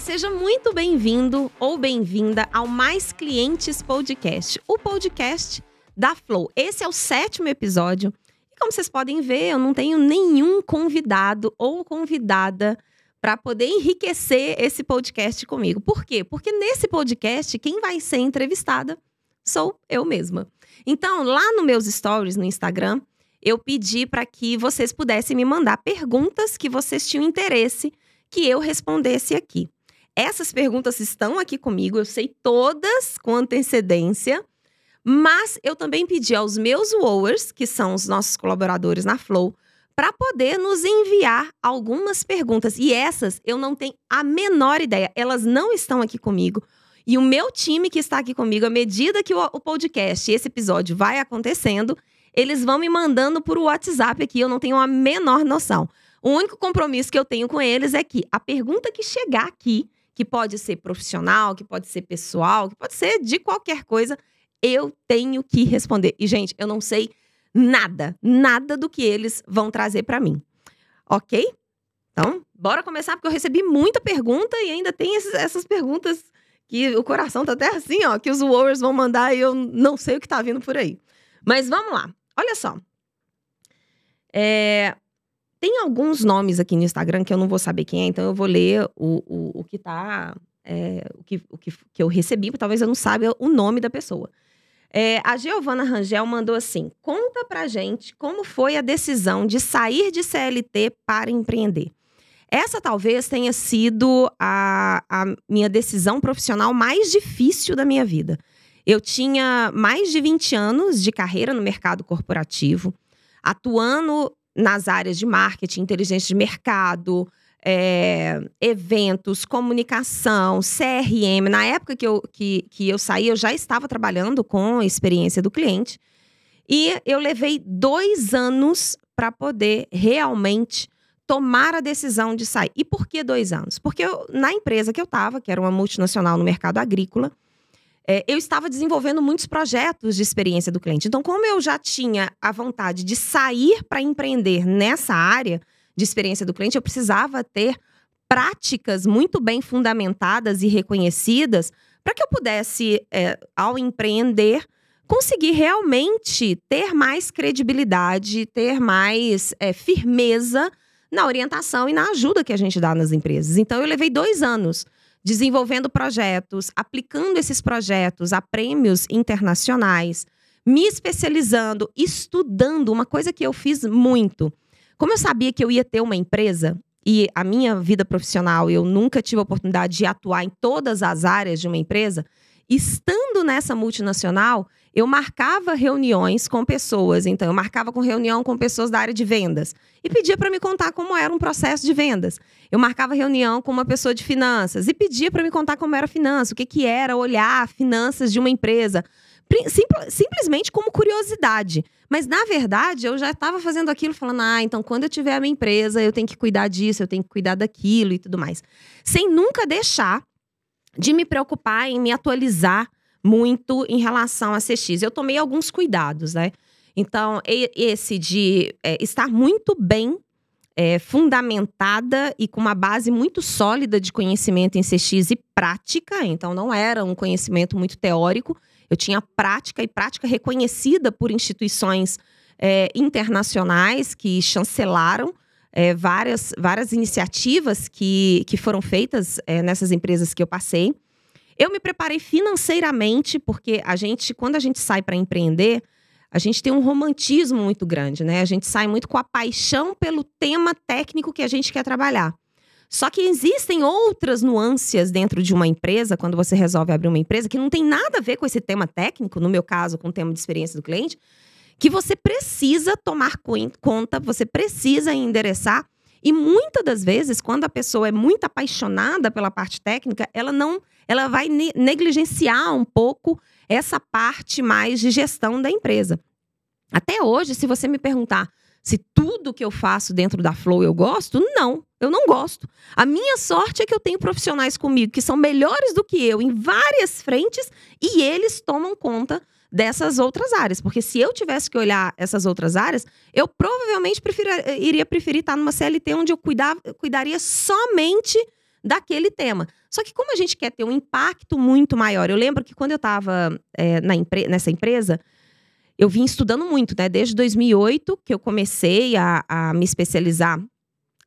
Seja muito bem-vindo ou bem-vinda ao Mais Clientes Podcast, o podcast da Flow. Esse é o sétimo episódio. E como vocês podem ver, eu não tenho nenhum convidado ou convidada para poder enriquecer esse podcast comigo. Por quê? Porque nesse podcast, quem vai ser entrevistada sou eu mesma. Então, lá nos meus stories no Instagram, eu pedi para que vocês pudessem me mandar perguntas que vocês tinham interesse que eu respondesse aqui. Essas perguntas estão aqui comigo, eu sei todas com antecedência, mas eu também pedi aos meus wowers, que são os nossos colaboradores na Flow, para poder nos enviar algumas perguntas. E essas eu não tenho a menor ideia, elas não estão aqui comigo. E o meu time que está aqui comigo, à medida que o, o podcast, esse episódio vai acontecendo, eles vão me mandando por WhatsApp aqui, eu não tenho a menor noção. O único compromisso que eu tenho com eles é que a pergunta que chegar aqui, que pode ser profissional, que pode ser pessoal, que pode ser de qualquer coisa, eu tenho que responder. E, gente, eu não sei nada, nada do que eles vão trazer para mim. Ok? Então, bora começar, porque eu recebi muita pergunta e ainda tem esses, essas perguntas que o coração tá até assim, ó, que os Warriors vão mandar e eu não sei o que tá vindo por aí. Mas vamos lá. Olha só. É, tem alguns nomes aqui no Instagram que eu não vou saber quem é, então eu vou ler o, o, o que tá. É, o que, o que, que eu recebi, talvez eu não saiba o nome da pessoa. É, a Giovana Rangel mandou assim: conta pra gente como foi a decisão de sair de CLT para empreender. Essa talvez tenha sido a, a minha decisão profissional mais difícil da minha vida. Eu tinha mais de 20 anos de carreira no mercado corporativo, atuando nas áreas de marketing, inteligência de mercado, é, eventos, comunicação, CRM. Na época que eu, que, que eu saí, eu já estava trabalhando com a experiência do cliente. E eu levei dois anos para poder realmente tomar a decisão de sair. E por que dois anos? Porque eu, na empresa que eu estava, que era uma multinacional no mercado agrícola, é, eu estava desenvolvendo muitos projetos de experiência do cliente. Então, como eu já tinha a vontade de sair para empreender nessa área de experiência do cliente, eu precisava ter práticas muito bem fundamentadas e reconhecidas para que eu pudesse, é, ao empreender, conseguir realmente ter mais credibilidade, ter mais é, firmeza na orientação e na ajuda que a gente dá nas empresas. Então, eu levei dois anos desenvolvendo projetos, aplicando esses projetos a prêmios internacionais, me especializando, estudando, uma coisa que eu fiz muito. Como eu sabia que eu ia ter uma empresa e a minha vida profissional, eu nunca tive a oportunidade de atuar em todas as áreas de uma empresa, estando nessa multinacional, eu marcava reuniões com pessoas. Então, eu marcava com reunião com pessoas da área de vendas e pedia para me contar como era um processo de vendas. Eu marcava reunião com uma pessoa de finanças e pedia para me contar como era a finança, o que, que era olhar finanças de uma empresa. simplesmente como curiosidade. Mas, na verdade, eu já estava fazendo aquilo, falando: ah, então quando eu tiver a minha empresa, eu tenho que cuidar disso, eu tenho que cuidar daquilo e tudo mais. Sem nunca deixar de me preocupar em me atualizar muito em relação a CX. Eu tomei alguns cuidados, né? Então, esse de é, estar muito bem é, fundamentada e com uma base muito sólida de conhecimento em CX e prática, então não era um conhecimento muito teórico, eu tinha prática e prática reconhecida por instituições é, internacionais que chancelaram é, várias, várias iniciativas que, que foram feitas é, nessas empresas que eu passei. Eu me preparei financeiramente, porque a gente, quando a gente sai para empreender, a gente tem um romantismo muito grande, né? A gente sai muito com a paixão pelo tema técnico que a gente quer trabalhar. Só que existem outras nuances dentro de uma empresa, quando você resolve abrir uma empresa, que não tem nada a ver com esse tema técnico, no meu caso, com o tema de experiência do cliente, que você precisa tomar conta, você precisa endereçar. E muitas das vezes, quando a pessoa é muito apaixonada pela parte técnica, ela não ela vai negligenciar um pouco essa parte mais de gestão da empresa. Até hoje, se você me perguntar se tudo que eu faço dentro da Flow eu gosto, não, eu não gosto. A minha sorte é que eu tenho profissionais comigo que são melhores do que eu em várias frentes e eles tomam conta dessas outras áreas. Porque se eu tivesse que olhar essas outras áreas, eu provavelmente iria preferir estar numa CLT onde eu cuidar, cuidaria somente daquele tema. Só que como a gente quer ter um impacto muito maior, eu lembro que quando eu estava é, empre nessa empresa, eu vim estudando muito, né? Desde 2008 que eu comecei a, a me especializar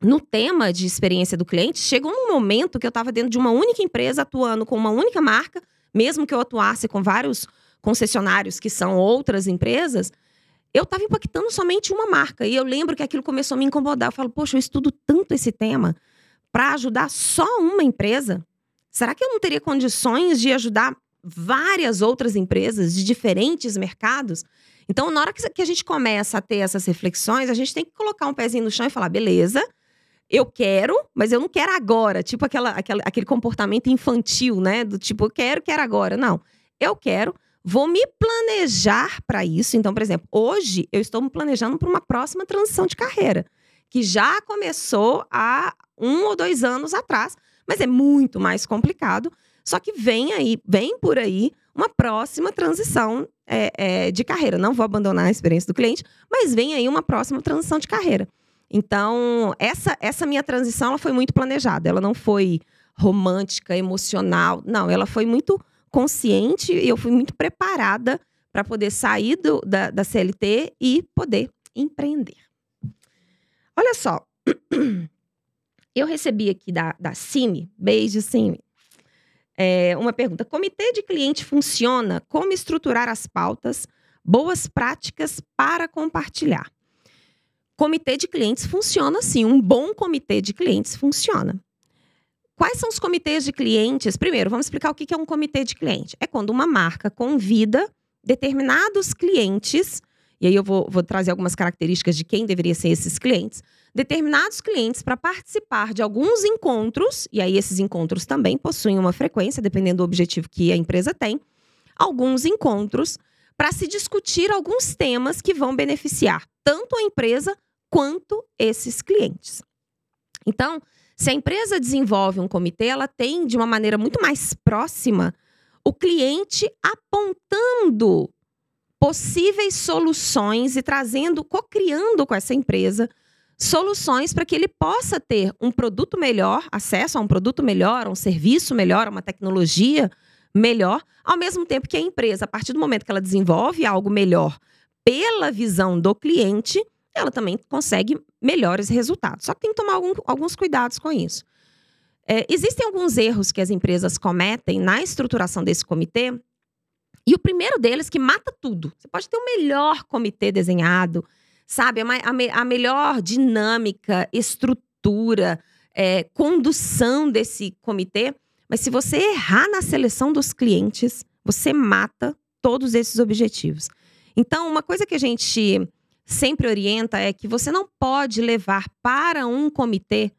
no tema de experiência do cliente, chegou um momento que eu estava dentro de uma única empresa, atuando com uma única marca, mesmo que eu atuasse com vários concessionários que são outras empresas, eu estava impactando somente uma marca. E eu lembro que aquilo começou a me incomodar. Eu falo, poxa, eu estudo tanto esse tema para ajudar só uma empresa. Será que eu não teria condições de ajudar várias outras empresas de diferentes mercados? Então, na hora que a gente começa a ter essas reflexões, a gente tem que colocar um pezinho no chão e falar: beleza, eu quero, mas eu não quero agora. Tipo aquela, aquela, aquele comportamento infantil, né? Do tipo, eu quero, quero agora. Não. Eu quero, vou me planejar para isso. Então, por exemplo, hoje eu estou me planejando para uma próxima transição de carreira, que já começou há um ou dois anos atrás, mas é muito mais complicado. Só que vem aí, vem por aí uma próxima transição é, é, de carreira. Não vou abandonar a experiência do cliente, mas vem aí uma próxima transição de carreira. Então, essa, essa minha transição ela foi muito planejada. Ela não foi romântica, emocional. Não, ela foi muito consciente e eu fui muito preparada para poder sair do, da, da CLT e poder empreender. Olha só, eu recebi aqui da, da Cine, beijo Cine, é, uma pergunta. Comitê de cliente funciona? Como estruturar as pautas? Boas práticas para compartilhar. Comitê de clientes funciona sim. Um bom comitê de clientes funciona. Quais são os comitês de clientes? Primeiro, vamos explicar o que é um comitê de cliente. É quando uma marca convida determinados clientes, e aí eu vou, vou trazer algumas características de quem deveria ser esses clientes, determinados clientes para participar de alguns encontros, e aí esses encontros também possuem uma frequência, dependendo do objetivo que a empresa tem, alguns encontros para se discutir alguns temas que vão beneficiar tanto a empresa quanto esses clientes. Então, se a empresa desenvolve um comitê, ela tem de uma maneira muito mais próxima o cliente apontando possíveis soluções e trazendo, co-criando com essa empresa soluções para que ele possa ter um produto melhor, acesso a um produto melhor, a um serviço melhor, a uma tecnologia melhor, ao mesmo tempo que a empresa, a partir do momento que ela desenvolve algo melhor pela visão do cliente, ela também consegue melhores resultados. Só que tem que tomar algum, alguns cuidados com isso. É, existem alguns erros que as empresas cometem na estruturação desse comitê, e o primeiro deles que mata tudo. Você pode ter o melhor comitê desenhado, sabe? A, a, a melhor dinâmica, estrutura, é, condução desse comitê. Mas se você errar na seleção dos clientes, você mata todos esses objetivos. Então, uma coisa que a gente sempre orienta é que você não pode levar para um comitê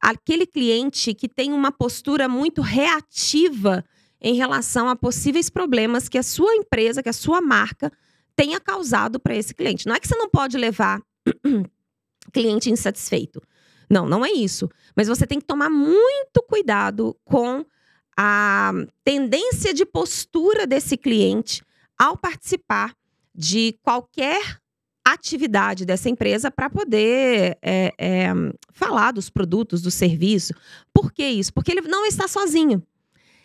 aquele cliente que tem uma postura muito reativa em relação a possíveis problemas que a sua empresa, que a sua marca tenha causado para esse cliente. Não é que você não pode levar cliente insatisfeito. Não, não é isso. Mas você tem que tomar muito cuidado com a tendência de postura desse cliente ao participar de qualquer atividade dessa empresa para poder é, é, falar dos produtos, do serviço. Por que isso? Porque ele não está sozinho.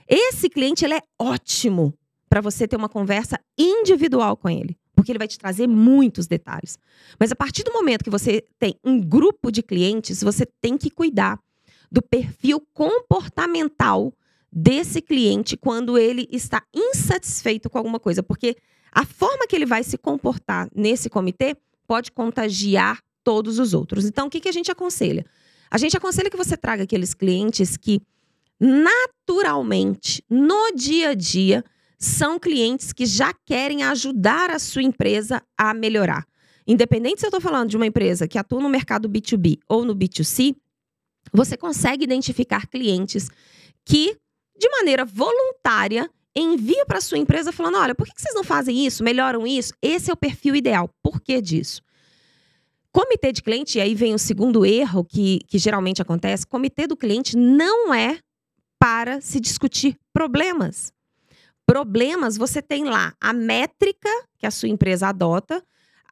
Esse cliente ele é ótimo para você ter uma conversa individual com ele porque ele vai te trazer muitos detalhes. Mas a partir do momento que você tem um grupo de clientes, você tem que cuidar do perfil comportamental desse cliente quando ele está insatisfeito com alguma coisa, porque a forma que ele vai se comportar nesse comitê pode contagiar todos os outros. Então, o que, que a gente aconselha? A gente aconselha que você traga aqueles clientes que naturalmente, no dia a dia, são clientes que já querem ajudar a sua empresa a melhorar. Independente se eu estou falando de uma empresa que atua no mercado B2B ou no B2C, você consegue identificar clientes que, de maneira voluntária, enviam para sua empresa falando: olha, por que vocês não fazem isso? Melhoram isso? Esse é o perfil ideal. Por que disso? Comitê de cliente, e aí vem o segundo erro que, que geralmente acontece: comitê do cliente não é para se discutir problemas. Problemas, você tem lá a métrica que a sua empresa adota,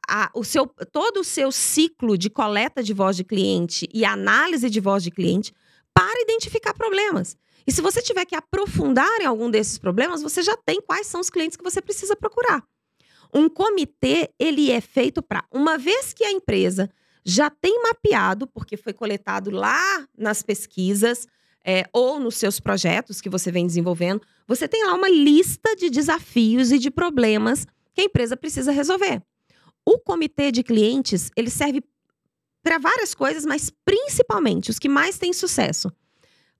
a, o seu, todo o seu ciclo de coleta de voz de cliente e análise de voz de cliente para identificar problemas. E se você tiver que aprofundar em algum desses problemas, você já tem quais são os clientes que você precisa procurar. Um comitê, ele é feito para, uma vez que a empresa já tem mapeado, porque foi coletado lá nas pesquisas é, ou nos seus projetos que você vem desenvolvendo, você tem lá uma lista de desafios e de problemas que a empresa precisa resolver. O comitê de clientes, ele serve para várias coisas, mas principalmente os que mais têm sucesso.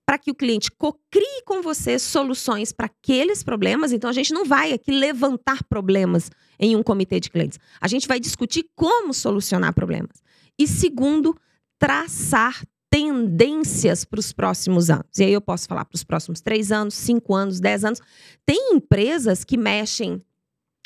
Para que o cliente cocrie com você soluções para aqueles problemas. Então, a gente não vai aqui levantar problemas em um comitê de clientes. A gente vai discutir como solucionar problemas. E segundo, traçar tendências para os próximos anos. E aí eu posso falar para os próximos três anos, cinco anos, dez anos. Tem empresas que mexem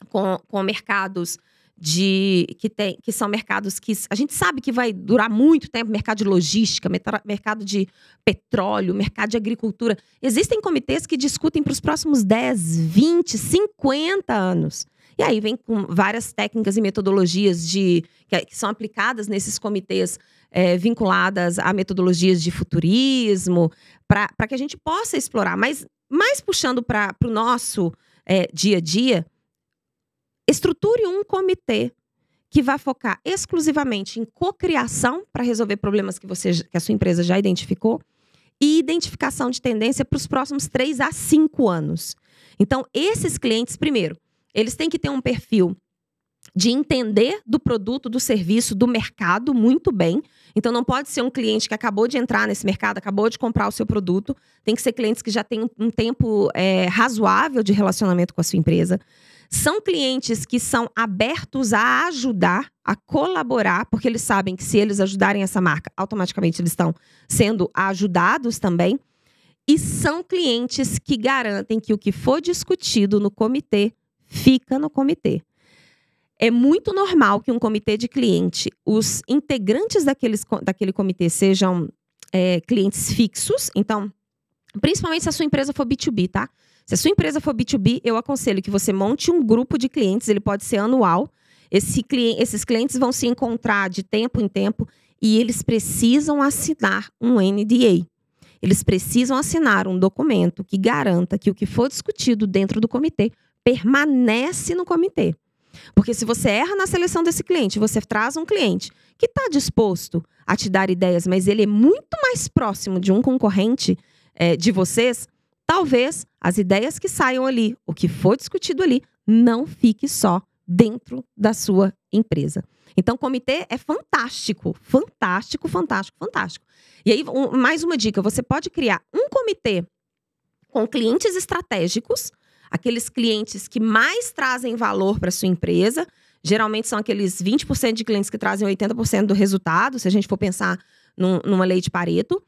com, com mercados de que, tem, que são mercados que a gente sabe que vai durar muito tempo, mercado de logística, mercado de petróleo, mercado de agricultura. Existem comitês que discutem para os próximos 10, 20, 50 anos. E aí vem com várias técnicas e metodologias de, que, são aplicadas nesses comitês é, vinculadas a metodologias de futurismo, para que a gente possa explorar. Mas mais puxando para o nosso é, dia a dia, Estruture um comitê que vai focar exclusivamente em cocriação para resolver problemas que você que a sua empresa já identificou e identificação de tendência para os próximos três a cinco anos. Então, esses clientes, primeiro, eles têm que ter um perfil de entender do produto, do serviço, do mercado muito bem. Então, não pode ser um cliente que acabou de entrar nesse mercado, acabou de comprar o seu produto. Tem que ser clientes que já têm um tempo é, razoável de relacionamento com a sua empresa. São clientes que são abertos a ajudar, a colaborar, porque eles sabem que se eles ajudarem essa marca, automaticamente eles estão sendo ajudados também. E são clientes que garantem que o que for discutido no comitê fica no comitê. É muito normal que um comitê de cliente, os integrantes daqueles, daquele comitê sejam é, clientes fixos. Então, principalmente se a sua empresa for B2B, tá? Se a sua empresa for B2B, eu aconselho que você monte um grupo de clientes, ele pode ser anual. Esse cliente, esses clientes vão se encontrar de tempo em tempo e eles precisam assinar um NDA. Eles precisam assinar um documento que garanta que o que for discutido dentro do comitê permanece no comitê. Porque se você erra na seleção desse cliente, você traz um cliente que está disposto a te dar ideias, mas ele é muito mais próximo de um concorrente é, de vocês, talvez as ideias que saiam ali, o que for discutido ali, não fique só dentro da sua empresa. Então, comitê é fantástico, fantástico, fantástico, fantástico. E aí, um, mais uma dica: você pode criar um comitê com clientes estratégicos, aqueles clientes que mais trazem valor para sua empresa. Geralmente são aqueles 20% de clientes que trazem 80% do resultado, se a gente for pensar num, numa lei de Pareto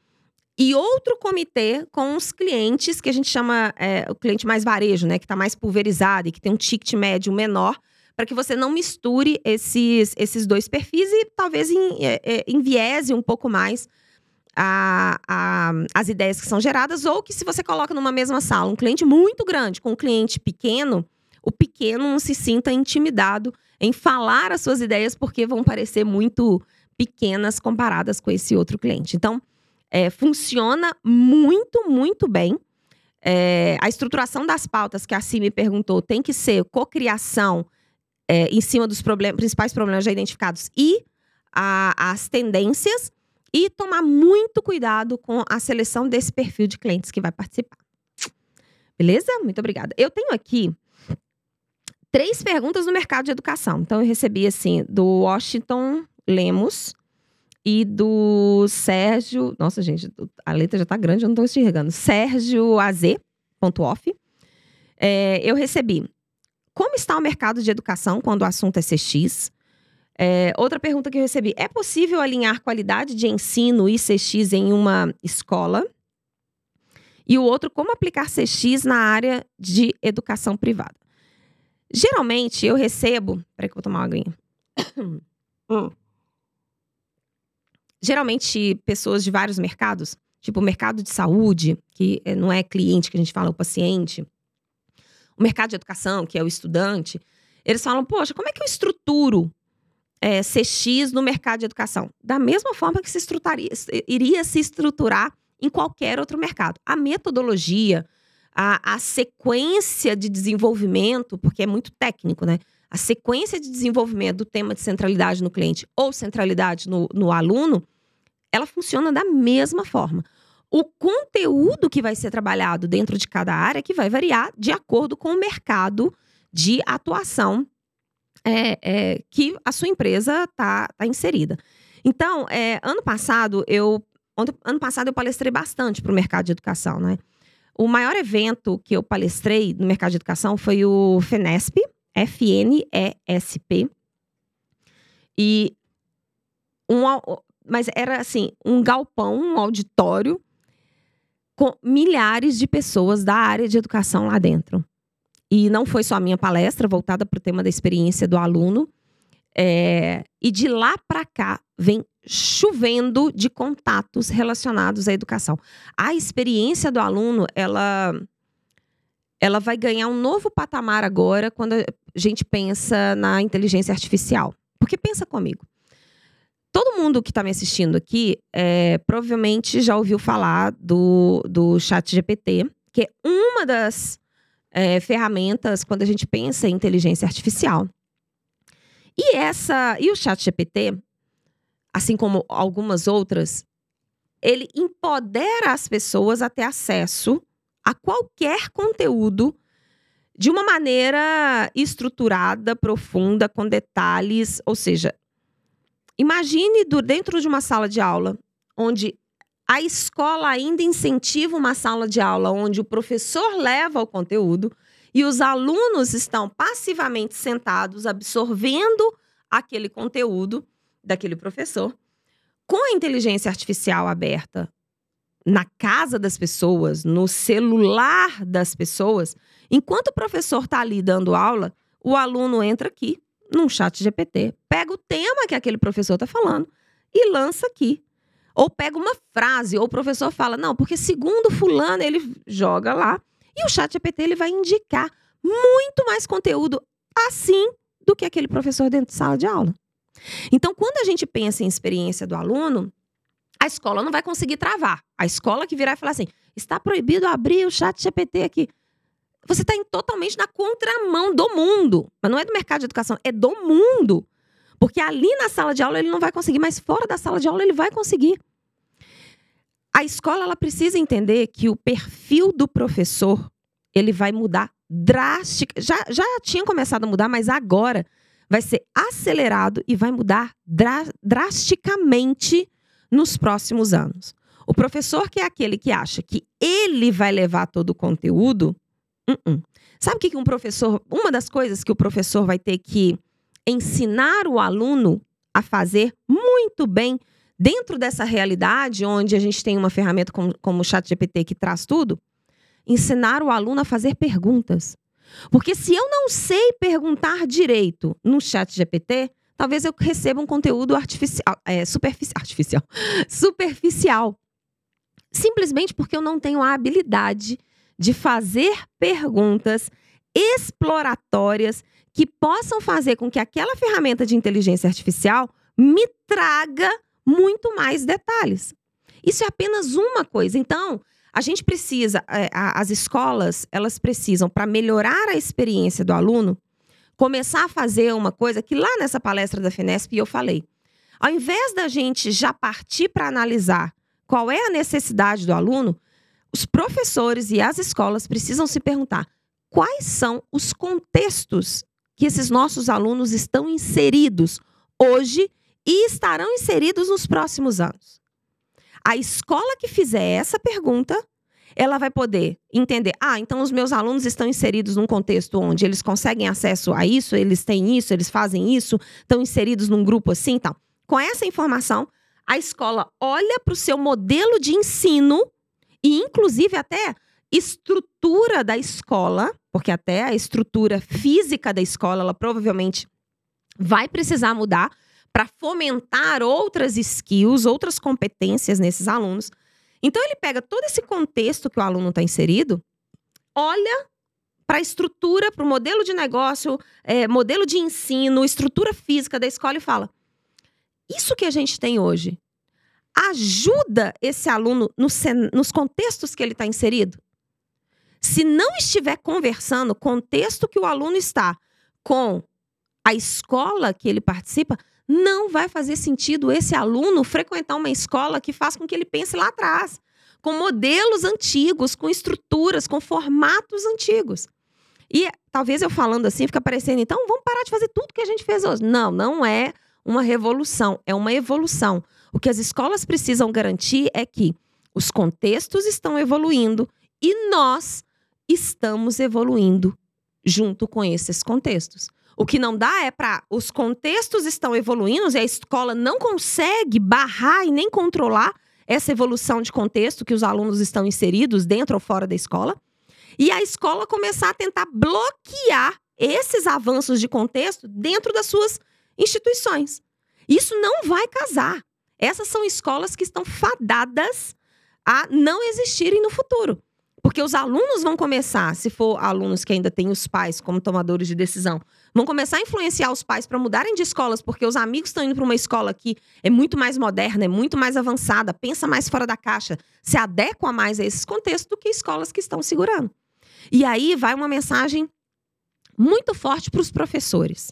e outro comitê com os clientes que a gente chama é, o cliente mais varejo, né, que está mais pulverizado e que tem um ticket médio menor, para que você não misture esses, esses dois perfis e talvez em, é, é, enviese um pouco mais a, a, as ideias que são geradas, ou que se você coloca numa mesma sala um cliente muito grande com um cliente pequeno, o pequeno não se sinta intimidado em falar as suas ideias, porque vão parecer muito pequenas comparadas com esse outro cliente. Então, é, funciona muito, muito bem. É, a estruturação das pautas que a Cime me perguntou tem que ser cocriação é, em cima dos problem principais problemas já identificados e a, as tendências e tomar muito cuidado com a seleção desse perfil de clientes que vai participar. Beleza? Muito obrigada. Eu tenho aqui três perguntas no mercado de educação. Então, eu recebi, assim, do Washington Lemos, e do Sérgio. Nossa, gente, a letra já tá grande, eu não tô enxergando. Sérgio AZ, ponto off. É, eu recebi. Como está o mercado de educação quando o assunto é CX? É, outra pergunta que eu recebi: é possível alinhar qualidade de ensino e CX em uma escola? E o outro, como aplicar CX na área de educação privada? Geralmente eu recebo. Peraí, que eu vou tomar uma aguinha. hum geralmente pessoas de vários mercados, tipo o mercado de saúde, que eh, não é cliente que a gente fala, é o paciente, o mercado de educação, que é o estudante, eles falam, poxa, como é que eu estruturo é, CX no mercado de educação? Da mesma forma que se iria se estruturar em qualquer outro mercado. A metodologia, a, a sequência de desenvolvimento, porque é muito técnico, né? A sequência de desenvolvimento do tema de centralidade no cliente ou centralidade no, no aluno, ela funciona da mesma forma. O conteúdo que vai ser trabalhado dentro de cada área que vai variar de acordo com o mercado de atuação é, é, que a sua empresa está tá inserida. Então, é, ano passado, eu ano passado eu palestrei bastante para o mercado de educação, né? O maior evento que eu palestrei no mercado de educação foi o FENESP, F-N-E-S-P. E um, mas era assim, um galpão, um auditório com milhares de pessoas da área de educação lá dentro. E não foi só a minha palestra voltada para o tema da experiência do aluno. É, e de lá para cá vem chovendo de contatos relacionados à educação. A experiência do aluno, ela ela vai ganhar um novo patamar agora quando a gente pensa na inteligência artificial. Porque pensa comigo. Todo mundo que está me assistindo aqui é, provavelmente já ouviu falar do, do Chat GPT, que é uma das é, ferramentas quando a gente pensa em inteligência artificial. E essa e o Chat GPT, assim como algumas outras, ele empodera as pessoas a ter acesso a qualquer conteúdo de uma maneira estruturada, profunda, com detalhes. Ou seja, imagine dentro de uma sala de aula, onde a escola ainda incentiva uma sala de aula onde o professor leva o conteúdo e os alunos estão passivamente sentados absorvendo aquele conteúdo daquele professor. Com a inteligência artificial aberta na casa das pessoas, no celular das pessoas, enquanto o professor está ali dando aula, o aluno entra aqui num chat GPT, pega o tema que aquele professor está falando e lança aqui. Ou pega uma frase, ou o professor fala, não, porque segundo fulano, ele joga lá. E o chat GPT ele vai indicar muito mais conteúdo assim do que aquele professor dentro de sala de aula. Então, quando a gente pensa em experiência do aluno, a escola não vai conseguir travar. A escola que virar e falar assim: está proibido abrir o chat GPT aqui. Você está totalmente na contramão do mundo. Mas não é do mercado de educação, é do mundo. Porque ali na sala de aula ele não vai conseguir, mas fora da sala de aula ele vai conseguir. A escola ela precisa entender que o perfil do professor ele vai mudar drasticamente. Já, já tinha começado a mudar, mas agora vai ser acelerado e vai mudar dra drasticamente nos próximos anos. O professor que é aquele que acha que ele vai levar todo o conteúdo, uh -uh. sabe o que um professor, uma das coisas que o professor vai ter que ensinar o aluno a fazer muito bem dentro dessa realidade onde a gente tem uma ferramenta como, como o ChatGPT que traz tudo, ensinar o aluno a fazer perguntas. Porque se eu não sei perguntar direito no ChatGPT, talvez eu receba um conteúdo artificial, é, superficial, artificial, superficial. Simplesmente porque eu não tenho a habilidade de fazer perguntas exploratórias que possam fazer com que aquela ferramenta de inteligência artificial me traga muito mais detalhes. Isso é apenas uma coisa. Então, a gente precisa, é, as escolas, elas precisam, para melhorar a experiência do aluno, começar a fazer uma coisa que lá nessa palestra da Finesp eu falei. Ao invés da gente já partir para analisar qual é a necessidade do aluno, os professores e as escolas precisam se perguntar quais são os contextos que esses nossos alunos estão inseridos hoje e estarão inseridos nos próximos anos. A escola que fizer essa pergunta ela vai poder entender: ah, então os meus alunos estão inseridos num contexto onde eles conseguem acesso a isso, eles têm isso, eles fazem isso, estão inseridos num grupo assim e tal. Com essa informação, a escola olha para o seu modelo de ensino e, inclusive, até estrutura da escola, porque até a estrutura física da escola, ela provavelmente vai precisar mudar para fomentar outras skills, outras competências nesses alunos. Então ele pega todo esse contexto que o aluno está inserido, olha para a estrutura, para o modelo de negócio, é, modelo de ensino, estrutura física da escola e fala: isso que a gente tem hoje ajuda esse aluno no, nos contextos que ele está inserido? Se não estiver conversando, contexto que o aluno está com a escola que ele participa, não vai fazer sentido esse aluno frequentar uma escola que faz com que ele pense lá atrás, com modelos antigos, com estruturas, com formatos antigos. E talvez eu falando assim fica parecendo, então vamos parar de fazer tudo que a gente fez hoje. Não, não é uma revolução, é uma evolução. O que as escolas precisam garantir é que os contextos estão evoluindo e nós estamos evoluindo junto com esses contextos. O que não dá é para os contextos estão evoluindo e a escola não consegue barrar e nem controlar essa evolução de contexto que os alunos estão inseridos dentro ou fora da escola. E a escola começar a tentar bloquear esses avanços de contexto dentro das suas instituições. Isso não vai casar. Essas são escolas que estão fadadas a não existirem no futuro. Porque os alunos vão começar, se for alunos que ainda têm os pais como tomadores de decisão, vão começar a influenciar os pais para mudarem de escolas, porque os amigos estão indo para uma escola que é muito mais moderna, é muito mais avançada, pensa mais fora da caixa, se adequa mais a esses contextos do que escolas que estão segurando. E aí vai uma mensagem muito forte para os professores.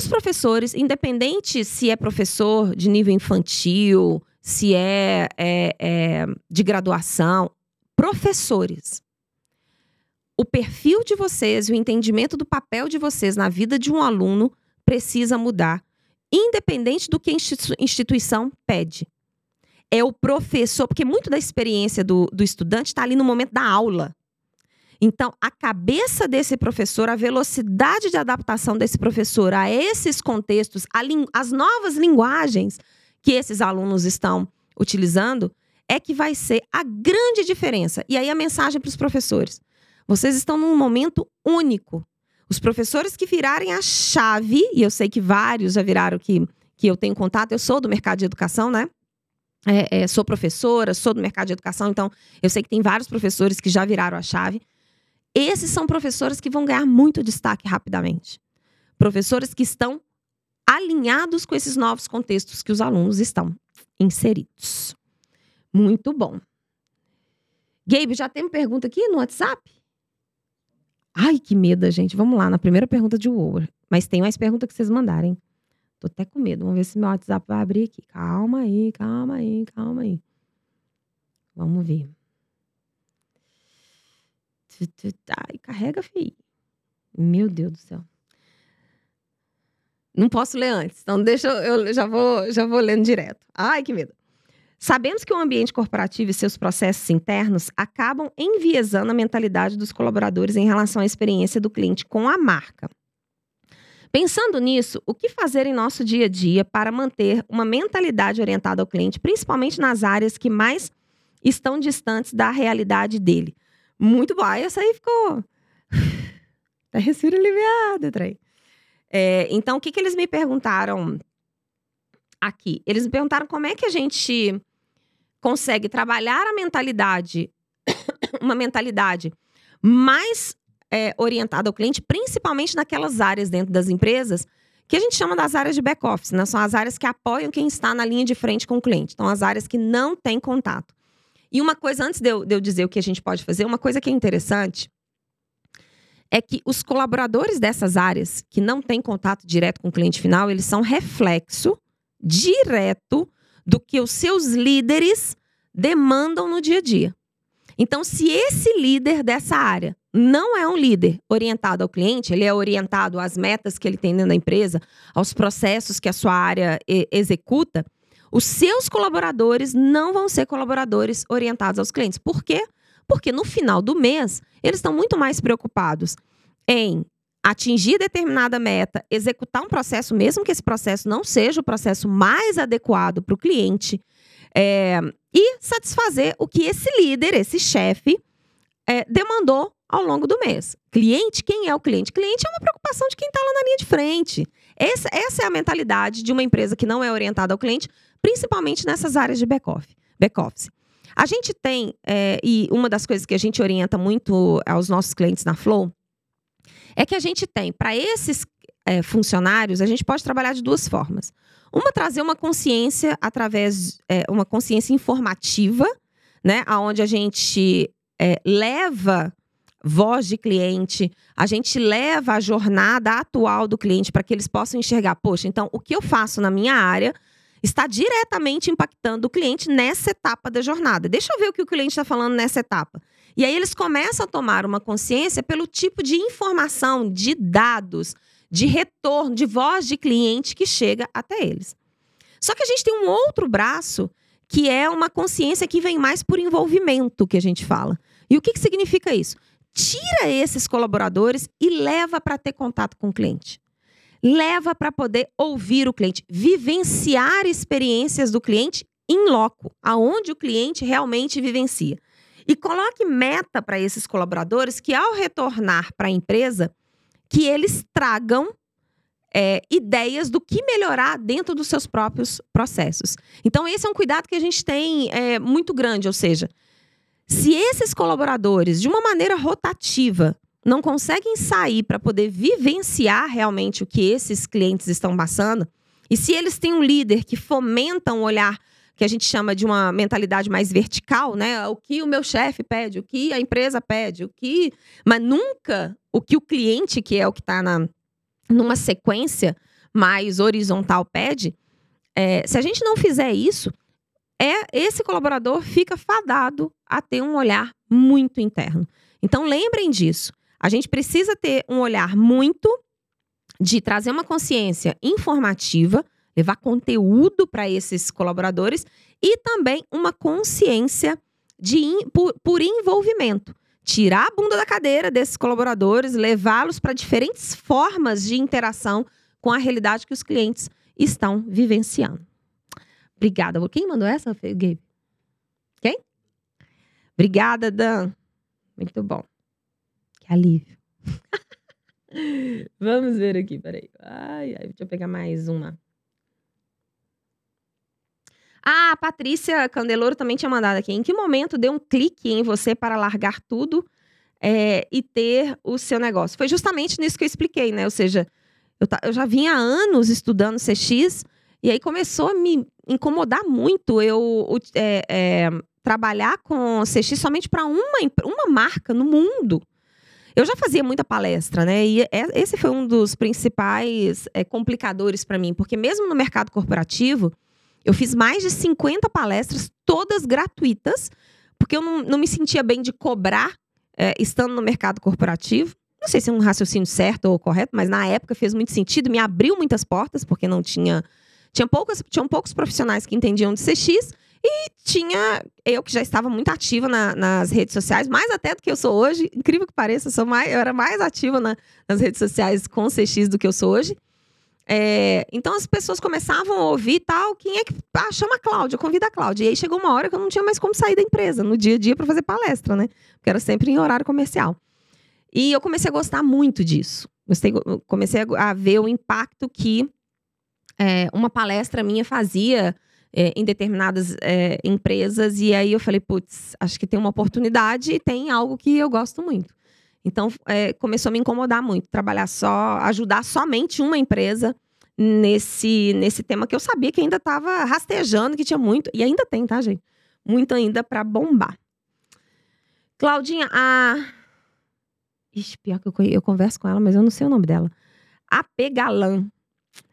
Os professores, independente se é professor de nível infantil, se é, é, é de graduação, professores. O perfil de vocês o entendimento do papel de vocês na vida de um aluno precisa mudar, independente do que a instituição pede. É o professor, porque muito da experiência do, do estudante está ali no momento da aula. Então, a cabeça desse professor, a velocidade de adaptação desse professor a esses contextos, a as novas linguagens que esses alunos estão utilizando, é que vai ser a grande diferença. E aí a mensagem para os professores: vocês estão num momento único. Os professores que virarem a chave, e eu sei que vários já viraram que, que eu tenho contato, eu sou do mercado de educação, né? É, é, sou professora, sou do mercado de educação, então eu sei que tem vários professores que já viraram a chave. Esses são professores que vão ganhar muito destaque rapidamente. Professores que estão alinhados com esses novos contextos que os alunos estão inseridos. Muito bom. Gabe, já tem pergunta aqui no WhatsApp? Ai, que medo, gente. Vamos lá, na primeira pergunta de Uber. Mas tem mais pergunta que vocês mandarem. Tô até com medo. Vamos ver se meu WhatsApp vai abrir aqui. Calma aí, calma aí, calma aí. Vamos ver. Ai, carrega, filho. Meu Deus do céu. Não posso ler antes, então deixa eu, eu já vou já vou lendo direto. Ai, que medo. Sabemos que o ambiente corporativo e seus processos internos acabam enviesando a mentalidade dos colaboradores em relação à experiência do cliente com a marca. Pensando nisso, o que fazer em nosso dia a dia para manter uma mentalidade orientada ao cliente, principalmente nas áreas que mais estão distantes da realidade dele? Muito. Essa aí ficou. Respiro aliviado, Trey. É, então, o que, que eles me perguntaram aqui? Eles me perguntaram como é que a gente consegue trabalhar a mentalidade, uma mentalidade mais é, orientada ao cliente, principalmente naquelas áreas dentro das empresas que a gente chama das áreas de back-office, né? São as áreas que apoiam quem está na linha de frente com o cliente. Então, as áreas que não têm contato. E uma coisa, antes de eu, de eu dizer o que a gente pode fazer, uma coisa que é interessante é que os colaboradores dessas áreas que não têm contato direto com o cliente final, eles são reflexo direto do que os seus líderes demandam no dia a dia. Então, se esse líder dessa área não é um líder orientado ao cliente, ele é orientado às metas que ele tem dentro da empresa, aos processos que a sua área executa, os seus colaboradores não vão ser colaboradores orientados aos clientes. Por quê? Porque no final do mês, eles estão muito mais preocupados em atingir determinada meta, executar um processo, mesmo que esse processo não seja o processo mais adequado para o cliente, é, e satisfazer o que esse líder, esse chefe, é, demandou ao longo do mês. Cliente, quem é o cliente? Cliente é uma preocupação de quem está lá na linha de frente. Essa, essa é a mentalidade de uma empresa que não é orientada ao cliente, principalmente nessas áreas de back-office. Back a gente tem, é, e uma das coisas que a gente orienta muito aos nossos clientes na Flow, é que a gente tem, para esses é, funcionários, a gente pode trabalhar de duas formas. Uma, trazer uma consciência através, é, uma consciência informativa, né? Onde a gente é, leva voz de cliente, a gente leva a jornada atual do cliente para que eles possam enxergar, poxa, então o que eu faço na minha área está diretamente impactando o cliente nessa etapa da jornada. Deixa eu ver o que o cliente está falando nessa etapa. E aí eles começam a tomar uma consciência pelo tipo de informação, de dados, de retorno, de voz de cliente que chega até eles. Só que a gente tem um outro braço que é uma consciência que vem mais por envolvimento, que a gente fala. E o que, que significa isso? Tira esses colaboradores e leva para ter contato com o cliente. Leva para poder ouvir o cliente, vivenciar experiências do cliente em loco, aonde o cliente realmente vivencia. E coloque meta para esses colaboradores que, ao retornar para a empresa, que eles tragam é, ideias do que melhorar dentro dos seus próprios processos. Então, esse é um cuidado que a gente tem é, muito grande, ou seja, se esses colaboradores, de uma maneira rotativa, não conseguem sair para poder vivenciar realmente o que esses clientes estão passando, e se eles têm um líder que fomenta um olhar que a gente chama de uma mentalidade mais vertical, né? O que o meu chefe pede, o que a empresa pede, o que. Mas nunca o que o cliente, que é o que está numa sequência mais horizontal, pede. É, se a gente não fizer isso, é esse colaborador fica fadado a ter um olhar muito interno. Então lembrem disso. A gente precisa ter um olhar muito de trazer uma consciência informativa levar conteúdo para esses colaboradores e também uma consciência de in, por, por envolvimento. Tirar a bunda da cadeira desses colaboradores, levá-los para diferentes formas de interação com a realidade que os clientes estão vivenciando. Obrigada. Quem mandou essa, Gabe? Quem? Obrigada, Dan. Muito bom. Alívio. Vamos ver aqui, peraí. Ai, ai, deixa eu pegar mais uma. Ah, a Patrícia Candeloro também tinha mandado aqui. Em que momento deu um clique em você para largar tudo é, e ter o seu negócio? Foi justamente nisso que eu expliquei, né? Ou seja, eu, eu já vinha há anos estudando CX e aí começou a me incomodar muito eu é, é, trabalhar com CX somente para uma, uma marca no mundo. Eu já fazia muita palestra, né? E esse foi um dos principais é, complicadores para mim, porque mesmo no mercado corporativo, eu fiz mais de 50 palestras, todas gratuitas, porque eu não, não me sentia bem de cobrar é, estando no mercado corporativo. Não sei se é um raciocínio certo ou correto, mas na época fez muito sentido, me abriu muitas portas, porque não tinha. Tinha poucos, tinham poucos profissionais que entendiam de CX e tinha eu que já estava muito ativa na, nas redes sociais, mais até do que eu sou hoje. Incrível que pareça, eu, sou mais, eu era mais ativa na, nas redes sociais com CX do que eu sou hoje. É, então as pessoas começavam a ouvir tal, quem é que. Ah, chama a Cláudia, convida a Cláudia. E aí chegou uma hora que eu não tinha mais como sair da empresa, no dia a dia, para fazer palestra, né? Porque era sempre em horário comercial. E eu comecei a gostar muito disso. Gostei, comecei a, ver o impacto que é, uma palestra minha fazia é, em determinadas é, empresas. E aí eu falei, putz, acho que tem uma oportunidade e tem algo que eu gosto muito. Então, é, começou a me incomodar muito trabalhar só, ajudar somente uma empresa nesse, nesse tema que eu sabia que ainda estava rastejando, que tinha muito, e ainda tem, tá, gente? Muito ainda para bombar. Claudinha, a. Ixi, pior que eu, eu converso com ela, mas eu não sei o nome dela. A Pegalan.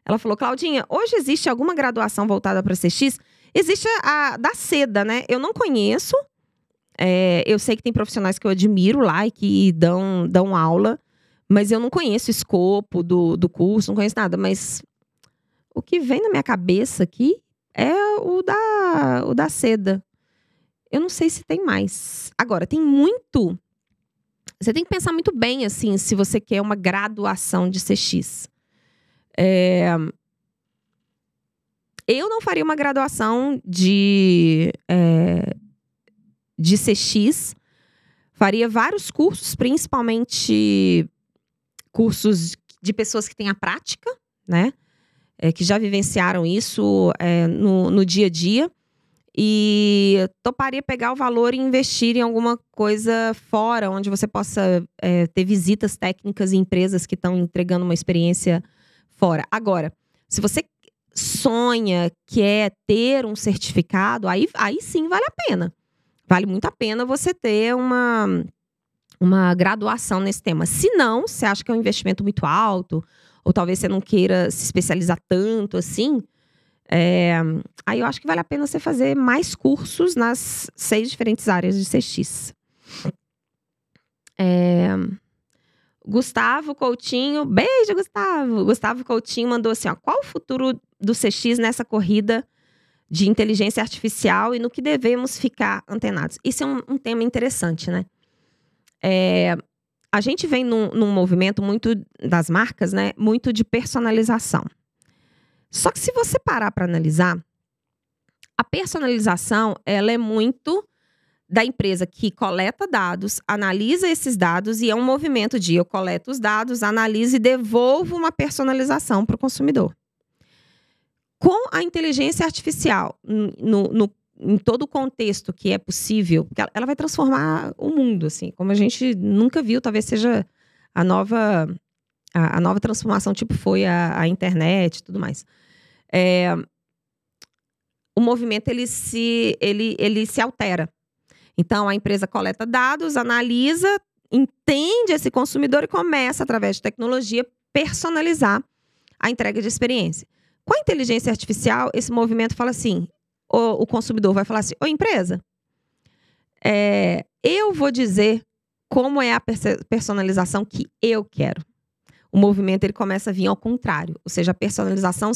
Ela falou, Claudinha, hoje existe alguma graduação voltada para CX? Existe a, a da seda, né? Eu não conheço, é, eu sei que tem profissionais que eu admiro lá e que dão, dão aula, mas eu não conheço o escopo do, do curso, não conheço nada. Mas o que vem na minha cabeça aqui é o da, o da seda. Eu não sei se tem mais. Agora, tem muito. Você tem que pensar muito bem, assim, se você quer uma graduação de CX. É, eu não faria uma graduação de é, de CX, faria vários cursos, principalmente cursos de pessoas que têm a prática, né? É, que já vivenciaram isso é, no, no dia a dia. E toparia pegar o valor e investir em alguma coisa fora, onde você possa é, ter visitas técnicas em empresas que estão entregando uma experiência fora. Agora, se você sonha, quer ter um certificado, aí, aí sim vale a pena. Vale muito a pena você ter uma, uma graduação nesse tema. Se não, você acha que é um investimento muito alto, ou talvez você não queira se especializar tanto assim, é, aí eu acho que vale a pena você fazer mais cursos nas seis diferentes áreas de CX. É, Gustavo Coutinho, beijo, Gustavo. Gustavo Coutinho mandou assim: ó, qual o futuro do CX nessa corrida de inteligência artificial e no que devemos ficar antenados? Isso é um, um tema interessante, né? É, a gente vem num, num, movimento muito das marcas, né? Muito de personalização. Só que se você parar para analisar, a personalização ela é muito da empresa que coleta dados, analisa esses dados e é um movimento de eu coleto os dados, analiso e devolvo uma personalização para o consumidor. Com a inteligência artificial, no, no, em todo o contexto que é possível, ela vai transformar o mundo, assim, como a gente nunca viu, talvez seja a nova, a, a nova transformação, tipo foi a, a internet e tudo mais. É, o movimento ele se, ele, ele se altera. Então, a empresa coleta dados, analisa, entende esse consumidor e começa, através de tecnologia, personalizar a entrega de experiência. Com a inteligência artificial, esse movimento fala assim: o, o consumidor vai falar assim, ô empresa, é, eu vou dizer como é a personalização que eu quero. O movimento ele começa a vir ao contrário, ou seja, a personalização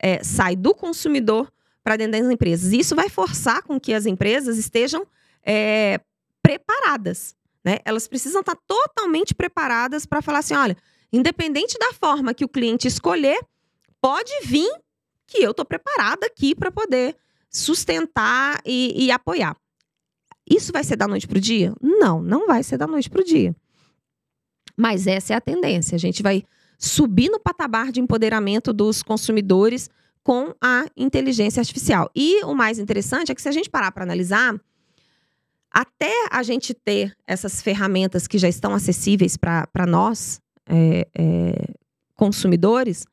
é, sai do consumidor para dentro das empresas. Isso vai forçar com que as empresas estejam é, preparadas. Né? Elas precisam estar totalmente preparadas para falar assim: olha, independente da forma que o cliente escolher, pode vir que eu estou preparada aqui para poder sustentar e, e apoiar. Isso vai ser da noite para o dia? Não, não vai ser da noite para o dia. Mas essa é a tendência. A gente vai subir no patamar de empoderamento dos consumidores com a inteligência artificial. E o mais interessante é que se a gente parar para analisar, até a gente ter essas ferramentas que já estão acessíveis para nós, é, é, consumidores,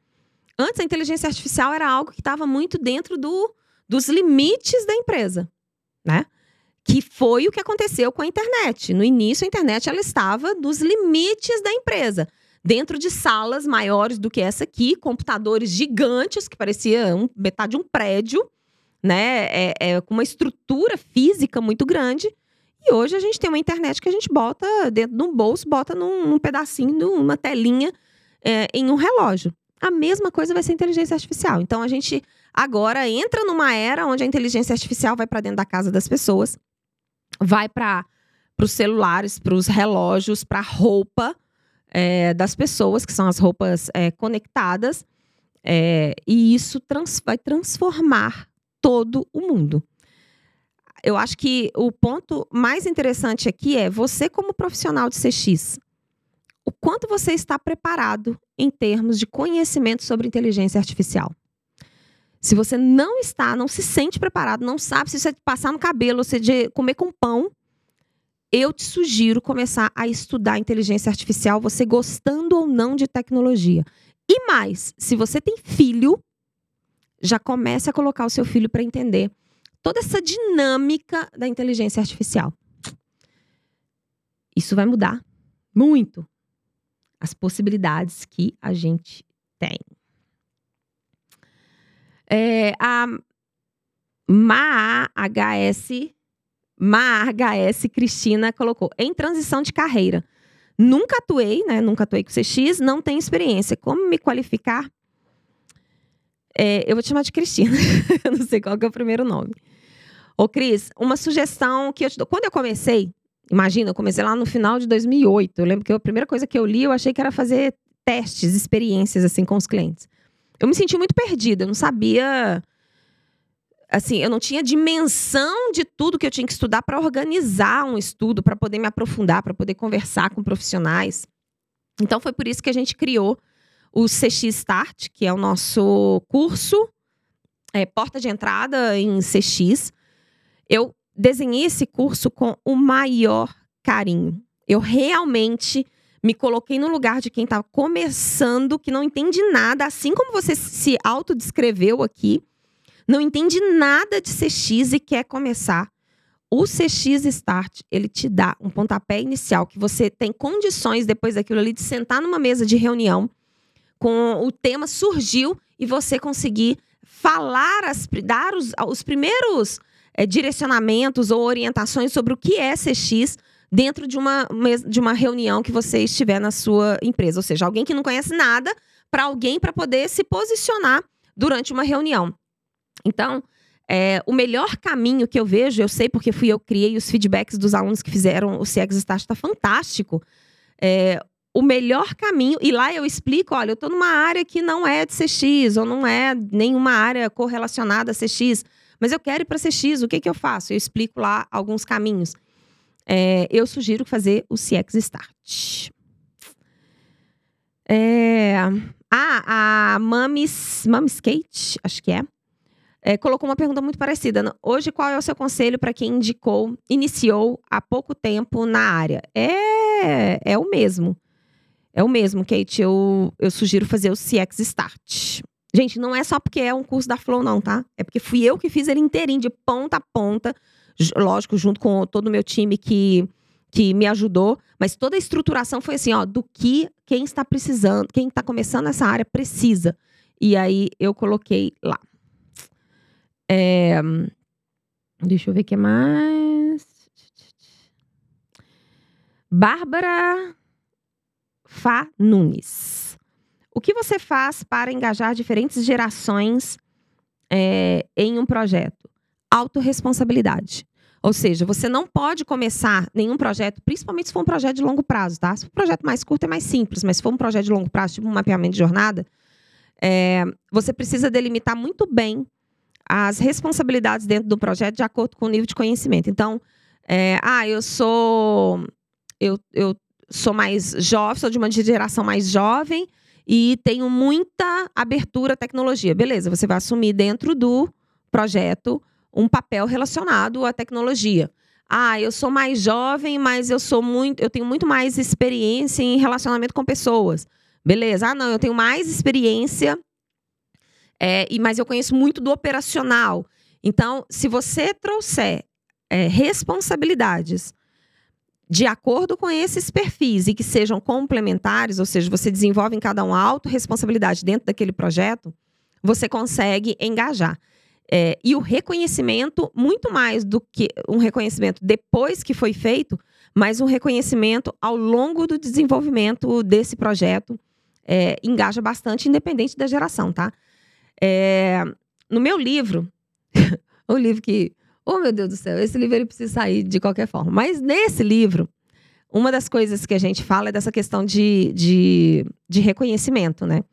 antes a inteligência artificial era algo que estava muito dentro do, dos limites da empresa, né? Que foi o que aconteceu com a internet. No início, a internet ela estava nos limites da empresa. Dentro de salas maiores do que essa aqui, computadores gigantes, que parecia um, metade de um prédio, né? É, é, com uma estrutura física muito grande. E hoje a gente tem uma internet que a gente bota dentro de um bolso, bota num, num pedacinho, numa telinha, é, em um relógio. A mesma coisa vai ser inteligência artificial. Então a gente agora entra numa era onde a inteligência artificial vai para dentro da casa das pessoas, vai para os celulares, para os relógios, para a roupa é, das pessoas, que são as roupas é, conectadas. É, e isso trans, vai transformar todo o mundo eu acho que o ponto mais interessante aqui é você, como profissional de CX, o quanto você está preparado em termos de conhecimento sobre inteligência artificial. Se você não está, não se sente preparado, não sabe se você passar no cabelo, se de comer com pão, eu te sugiro começar a estudar inteligência artificial, você gostando ou não de tecnologia. E mais, se você tem filho, já comece a colocar o seu filho para entender toda essa dinâmica da inteligência artificial. Isso vai mudar muito as possibilidades que a gente tem. É, a MAHS, MAHS Cristina colocou, em transição de carreira. Nunca atuei, né? Nunca atuei com CX, não tenho experiência. Como me qualificar? É, eu vou te chamar de Cristina. eu não sei qual é o primeiro nome. Ô, Cris, uma sugestão que eu te dou. Quando eu comecei, imagina, eu comecei lá no final de 2008. Eu lembro que a primeira coisa que eu li, eu achei que era fazer testes, experiências, assim, com os clientes. Eu me senti muito perdida, eu não sabia. Assim, eu não tinha dimensão de tudo que eu tinha que estudar para organizar um estudo, para poder me aprofundar, para poder conversar com profissionais. Então, foi por isso que a gente criou o CX Start, que é o nosso curso, é, porta de entrada em CX, eu desenhei esse curso com o maior carinho. Eu realmente me coloquei no lugar de quem estava começando, que não entende nada, assim como você se autodescreveu aqui, não entende nada de CX e quer começar. O CX Start, ele te dá um pontapé inicial que você tem condições depois daquilo ali de sentar numa mesa de reunião com o tema surgiu e você conseguir falar, as, dar os, os primeiros é, direcionamentos ou orientações sobre o que é CX dentro de uma, de uma reunião que você estiver na sua empresa. Ou seja, alguém que não conhece nada para alguém para poder se posicionar durante uma reunião. Então, é, o melhor caminho que eu vejo, eu sei porque fui eu que criei os feedbacks dos alunos que fizeram o CX Start, está fantástico. É, o melhor caminho, e lá eu explico, olha, eu estou numa área que não é de CX, ou não é nenhuma área correlacionada a CX, mas eu quero ir para CX, o que, que eu faço? Eu explico lá alguns caminhos. É, eu sugiro fazer o CX Start. É, ah, a Mamis, Mamis Kate, acho que é, é, colocou uma pergunta muito parecida. Hoje, qual é o seu conselho para quem indicou, iniciou há pouco tempo na área? É, é o mesmo. É o mesmo, Kate. Eu, eu sugiro fazer o CX Start. Gente, não é só porque é um curso da Flow, não, tá? É porque fui eu que fiz ele inteirinho, de ponta a ponta. Lógico, junto com todo o meu time que, que me ajudou. Mas toda a estruturação foi assim, ó, do que quem está precisando, quem está começando essa área precisa. E aí eu coloquei lá. É, deixa eu ver o que mais. Bárbara Fá Nunes. O que você faz para engajar diferentes gerações é, em um projeto? Autoresponsabilidade. Ou seja, você não pode começar nenhum projeto, principalmente se for um projeto de longo prazo, tá? Se for um projeto mais curto é mais simples, mas se for um projeto de longo prazo, tipo um mapeamento de jornada, é, você precisa delimitar muito bem as responsabilidades dentro do projeto de acordo com o nível de conhecimento. Então, é, ah, eu sou eu, eu sou mais jovem, sou de uma geração mais jovem e tenho muita abertura à tecnologia. Beleza, você vai assumir dentro do projeto um papel relacionado à tecnologia. Ah, eu sou mais jovem, mas eu sou muito, eu tenho muito mais experiência em relacionamento com pessoas. Beleza. Ah, não, eu tenho mais experiência, é, e, mas eu conheço muito do operacional. Então, se você trouxer é, responsabilidades de acordo com esses perfis e que sejam complementares, ou seja, você desenvolve em cada um a autorresponsabilidade dentro daquele projeto, você consegue engajar. É, e o reconhecimento, muito mais do que um reconhecimento depois que foi feito, mas um reconhecimento ao longo do desenvolvimento desse projeto, é, engaja bastante, independente da geração, tá? É, no meu livro, o livro que Oh, meu Deus do céu, esse livro ele precisa sair de qualquer forma. Mas nesse livro, uma das coisas que a gente fala é dessa questão de, de, de reconhecimento, né?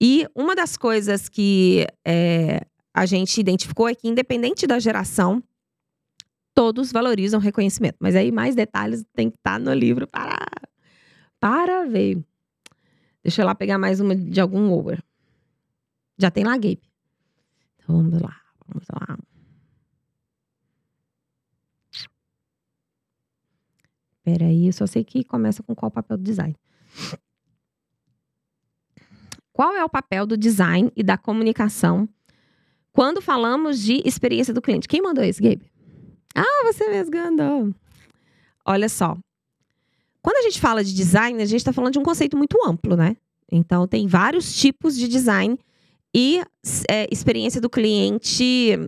E uma das coisas que é, a gente identificou é que, independente da geração, todos valorizam reconhecimento. Mas aí mais detalhes tem que estar tá no livro para, para ver. Deixa eu lá pegar mais uma de algum over. Já tem lá, Gabe. Então vamos lá, vamos lá. Peraí, eu só sei que começa com qual o papel do design. Qual é o papel do design e da comunicação quando falamos de experiência do cliente? Quem mandou isso, Gabe? Ah, você mesmo. Olha só. Quando a gente fala de design, a gente está falando de um conceito muito amplo, né? Então, tem vários tipos de design e é, experiência do cliente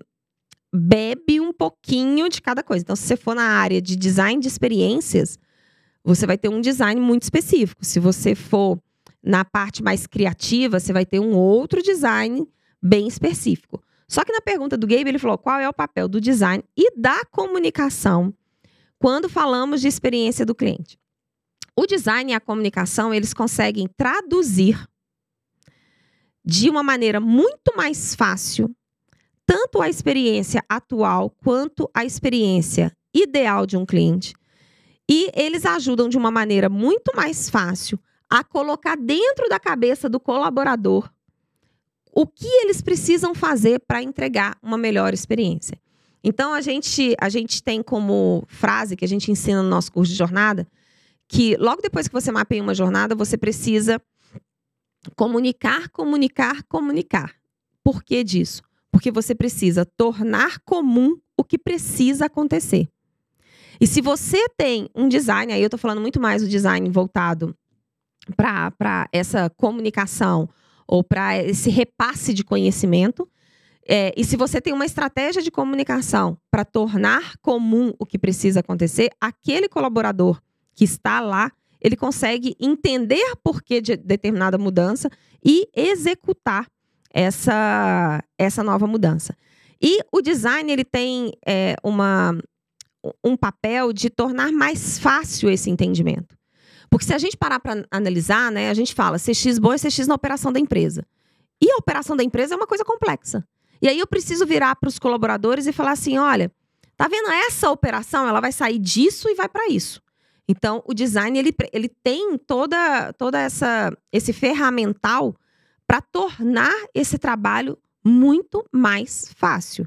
bebe um pouquinho de cada coisa. Então, se você for na área de design de experiências, você vai ter um design muito específico. Se você for na parte mais criativa, você vai ter um outro design bem específico. Só que na pergunta do Gabe, ele falou qual é o papel do design e da comunicação quando falamos de experiência do cliente. O design e a comunicação, eles conseguem traduzir de uma maneira muito mais fácil tanto a experiência atual quanto a experiência ideal de um cliente. E eles ajudam de uma maneira muito mais fácil a colocar dentro da cabeça do colaborador o que eles precisam fazer para entregar uma melhor experiência. Então a gente a gente tem como frase que a gente ensina no nosso curso de jornada que logo depois que você mapeia uma jornada, você precisa comunicar, comunicar, comunicar. Por que disso? Porque você precisa tornar comum o que precisa acontecer. E se você tem um design, aí eu estou falando muito mais do design voltado para essa comunicação ou para esse repasse de conhecimento. É, e se você tem uma estratégia de comunicação para tornar comum o que precisa acontecer, aquele colaborador que está lá, ele consegue entender por que de determinada mudança e executar essa, essa nova mudança. E o design ele tem é, uma, um papel de tornar mais fácil esse entendimento. Porque se a gente parar para analisar, né, a gente fala CX bom é CX na operação da empresa. E a operação da empresa é uma coisa complexa. E aí eu preciso virar para os colaboradores e falar assim: olha, tá vendo essa operação? Ela vai sair disso e vai para isso. Então, o design ele, ele tem toda, toda essa esse ferramental para tornar esse trabalho muito mais fácil.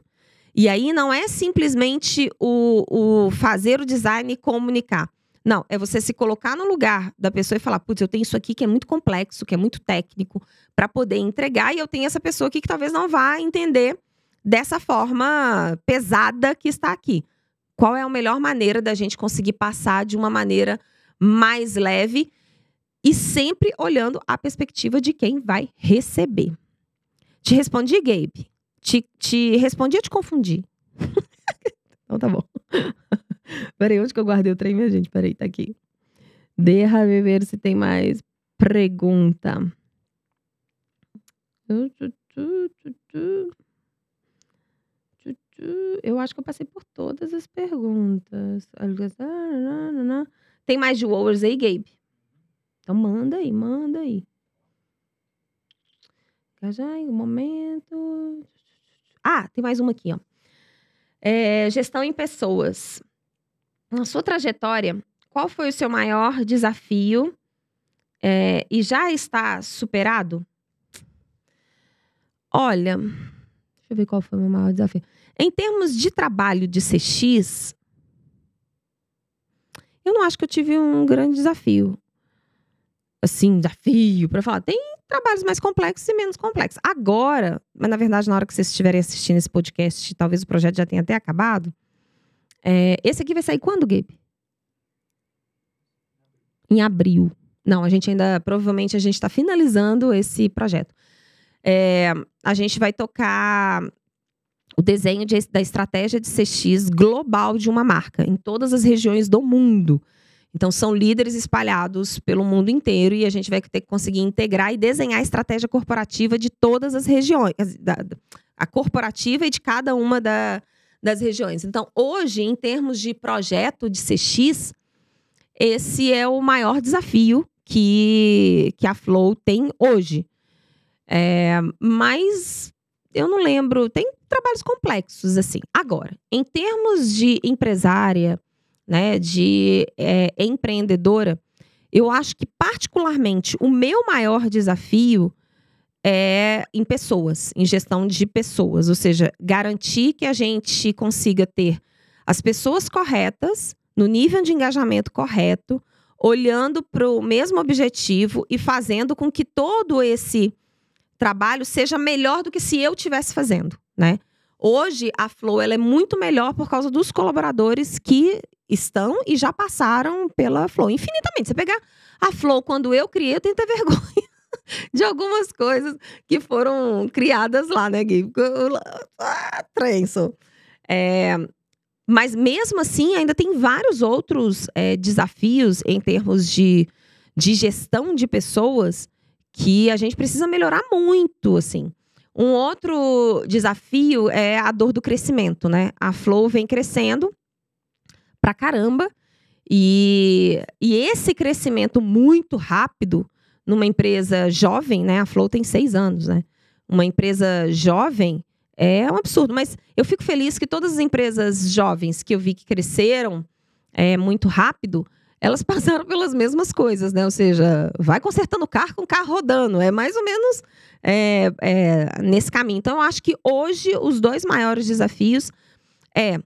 E aí não é simplesmente o, o fazer o design e comunicar. Não, é você se colocar no lugar da pessoa e falar: putz, eu tenho isso aqui que é muito complexo, que é muito técnico, para poder entregar, e eu tenho essa pessoa aqui que talvez não vá entender dessa forma pesada que está aqui. Qual é a melhor maneira da gente conseguir passar de uma maneira mais leve e sempre olhando a perspectiva de quem vai receber? Te respondi, Gabe. Te, te respondi ou te confundi? então tá bom. Peraí, onde que eu guardei o trem, minha gente? Peraí, tá aqui. Eu ver se tem mais pergunta. Eu acho que eu passei por todas as perguntas. Tem mais de aí, Gabe? Então manda aí, manda aí. Já em um momento. Ah, tem mais uma aqui, ó. É, gestão em pessoas. Na sua trajetória, qual foi o seu maior desafio é, e já está superado? Olha, deixa eu ver qual foi o meu maior desafio. Em termos de trabalho de CX, eu não acho que eu tive um grande desafio. Assim, desafio para falar. Tem trabalhos mais complexos e menos complexos. Agora, mas na verdade, na hora que vocês estiverem assistindo esse podcast, talvez o projeto já tenha até acabado. É, esse aqui vai sair quando, Gabe? Em abril. Não, a gente ainda, provavelmente, a gente está finalizando esse projeto. É, a gente vai tocar o desenho de, da estratégia de CX global de uma marca em todas as regiões do mundo. Então, são líderes espalhados pelo mundo inteiro e a gente vai ter que conseguir integrar e desenhar a estratégia corporativa de todas as regiões, da, a corporativa e de cada uma da, das regiões. Então, hoje, em termos de projeto de CX, esse é o maior desafio que, que a Flow tem hoje. É, mas eu não lembro, tem trabalhos complexos assim. Agora, em termos de empresária, né, de é, empreendedora, eu acho que particularmente o meu maior desafio é em pessoas, em gestão de pessoas, ou seja, garantir que a gente consiga ter as pessoas corretas, no nível de engajamento correto, olhando para o mesmo objetivo e fazendo com que todo esse trabalho seja melhor do que se eu estivesse fazendo, né? Hoje a Flow ela é muito melhor por causa dos colaboradores que estão e já passaram pela Flow infinitamente. Você pegar a Flow quando eu criei, eu tenho que ter vergonha de algumas coisas que foram criadas lá, né, Gui? Ah, trenço. É, mas mesmo assim, ainda tem vários outros é, desafios em termos de, de gestão de pessoas que a gente precisa melhorar muito, assim. Um outro desafio é a dor do crescimento, né? A Flow vem crescendo pra caramba e, e esse crescimento muito rápido numa empresa jovem, né? A Flow tem seis anos, né? Uma empresa jovem é um absurdo, mas eu fico feliz que todas as empresas jovens que eu vi que cresceram é, muito rápido, elas passaram pelas mesmas coisas, né? Ou seja, vai consertando o carro com o carro rodando. É mais ou menos é, é, nesse caminho. Então, eu acho que hoje os dois maiores desafios é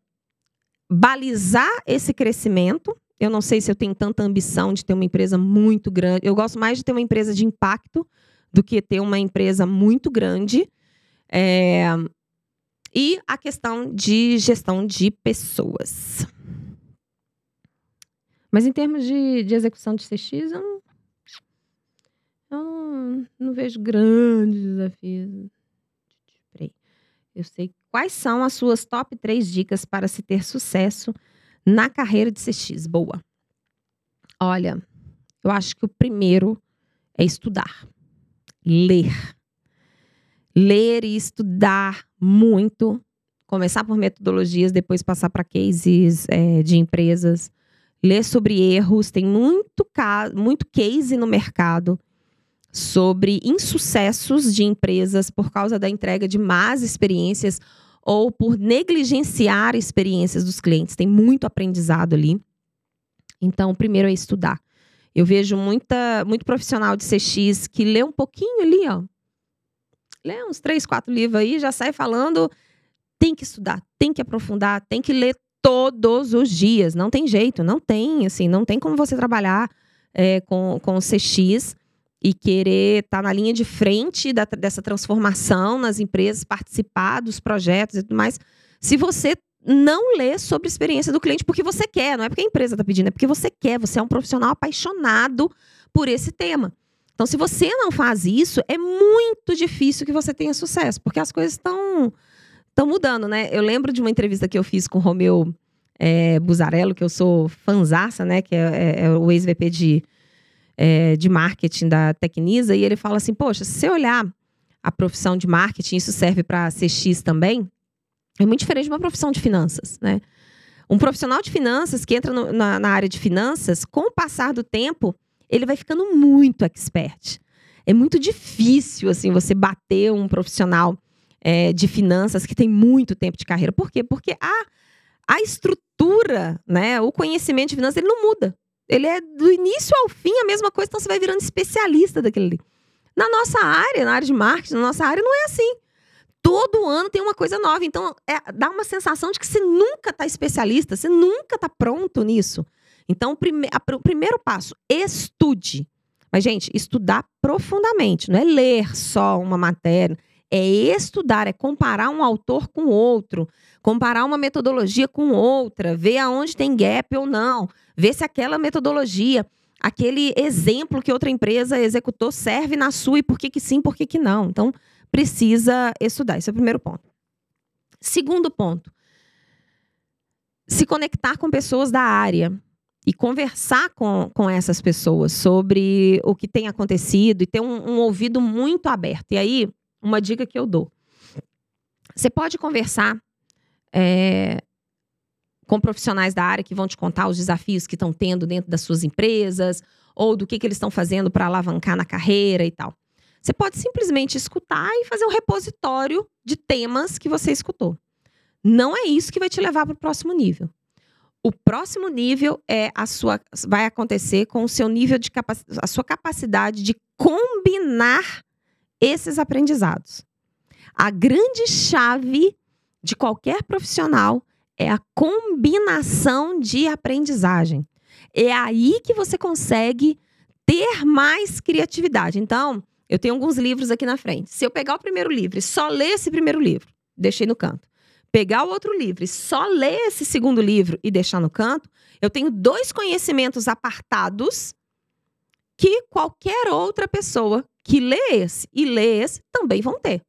balizar esse crescimento Eu não sei se eu tenho tanta ambição de ter uma empresa muito grande. Eu gosto mais de ter uma empresa de impacto do que ter uma empresa muito grande. É... E a questão de gestão de pessoas. Mas em termos de, de execução de CX, eu não, eu não, não vejo grandes desafios. Eu sei quais são as suas top 3 dicas para se ter sucesso na carreira de CX. Boa. Olha, eu acho que o primeiro é estudar. Ler. Ler e estudar muito. Começar por metodologias, depois passar para cases é, de empresas ler sobre erros, tem muito, muito case no mercado sobre insucessos de empresas por causa da entrega de más experiências ou por negligenciar experiências dos clientes. Tem muito aprendizado ali. Então, primeiro é estudar. Eu vejo muita, muito profissional de CX que lê um pouquinho ali, ó. Lê uns três, quatro livros aí, já sai falando. Tem que estudar, tem que aprofundar, tem que ler todos os dias. Não tem jeito, não tem, assim, não tem como você trabalhar é, com, com o CX e querer estar tá na linha de frente da, dessa transformação nas empresas, participar dos projetos e tudo mais, se você não lê sobre a experiência do cliente porque você quer, não é porque a empresa está pedindo, é porque você quer, você é um profissional apaixonado por esse tema. Então, se você não faz isso, é muito difícil que você tenha sucesso, porque as coisas estão estão mudando, né? Eu lembro de uma entrevista que eu fiz com o Romeu é, Buzarello, que eu sou fanzaça, né? Que é, é, é o ex-VP de, é, de marketing da Tecnisa, e ele fala assim: Poxa, se você olhar a profissão de marketing, isso serve para CX também, é muito diferente de uma profissão de finanças, né? Um profissional de finanças que entra no, na, na área de finanças, com o passar do tempo, ele vai ficando muito expert. É muito difícil, assim, você bater um profissional é, de finanças que tem muito tempo de carreira. Por quê? Porque a, a estrutura, né, o conhecimento de finanças, ele não muda. Ele é do início ao fim a mesma coisa, então você vai virando especialista daquele ali. Na nossa área, na área de marketing, na nossa área, não é assim. Todo ano tem uma coisa nova. Então, é, dá uma sensação de que você nunca está especialista, você nunca está pronto nisso. Então, prime o primeiro passo, estude. Mas, gente, estudar profundamente, não é ler só uma matéria é estudar, é comparar um autor com outro, comparar uma metodologia com outra, ver aonde tem gap ou não, ver se aquela metodologia, aquele exemplo que outra empresa executou serve na sua e por que, que sim, por que, que não. Então, precisa estudar. Esse é o primeiro ponto. Segundo ponto, se conectar com pessoas da área e conversar com, com essas pessoas sobre o que tem acontecido e ter um, um ouvido muito aberto. E aí, uma dica que eu dou. Você pode conversar é, com profissionais da área que vão te contar os desafios que estão tendo dentro das suas empresas ou do que, que eles estão fazendo para alavancar na carreira e tal. Você pode simplesmente escutar e fazer um repositório de temas que você escutou. Não é isso que vai te levar para o próximo nível. O próximo nível é a sua vai acontecer com o seu nível de a sua capacidade de combinar esses aprendizados. A grande chave de qualquer profissional é a combinação de aprendizagem. É aí que você consegue ter mais criatividade. Então, eu tenho alguns livros aqui na frente. Se eu pegar o primeiro livro e só ler esse primeiro livro, deixei no canto. Pegar o outro livro e só ler esse segundo livro e deixar no canto, eu tenho dois conhecimentos apartados que qualquer outra pessoa que lê esse e lê esse também vão ter.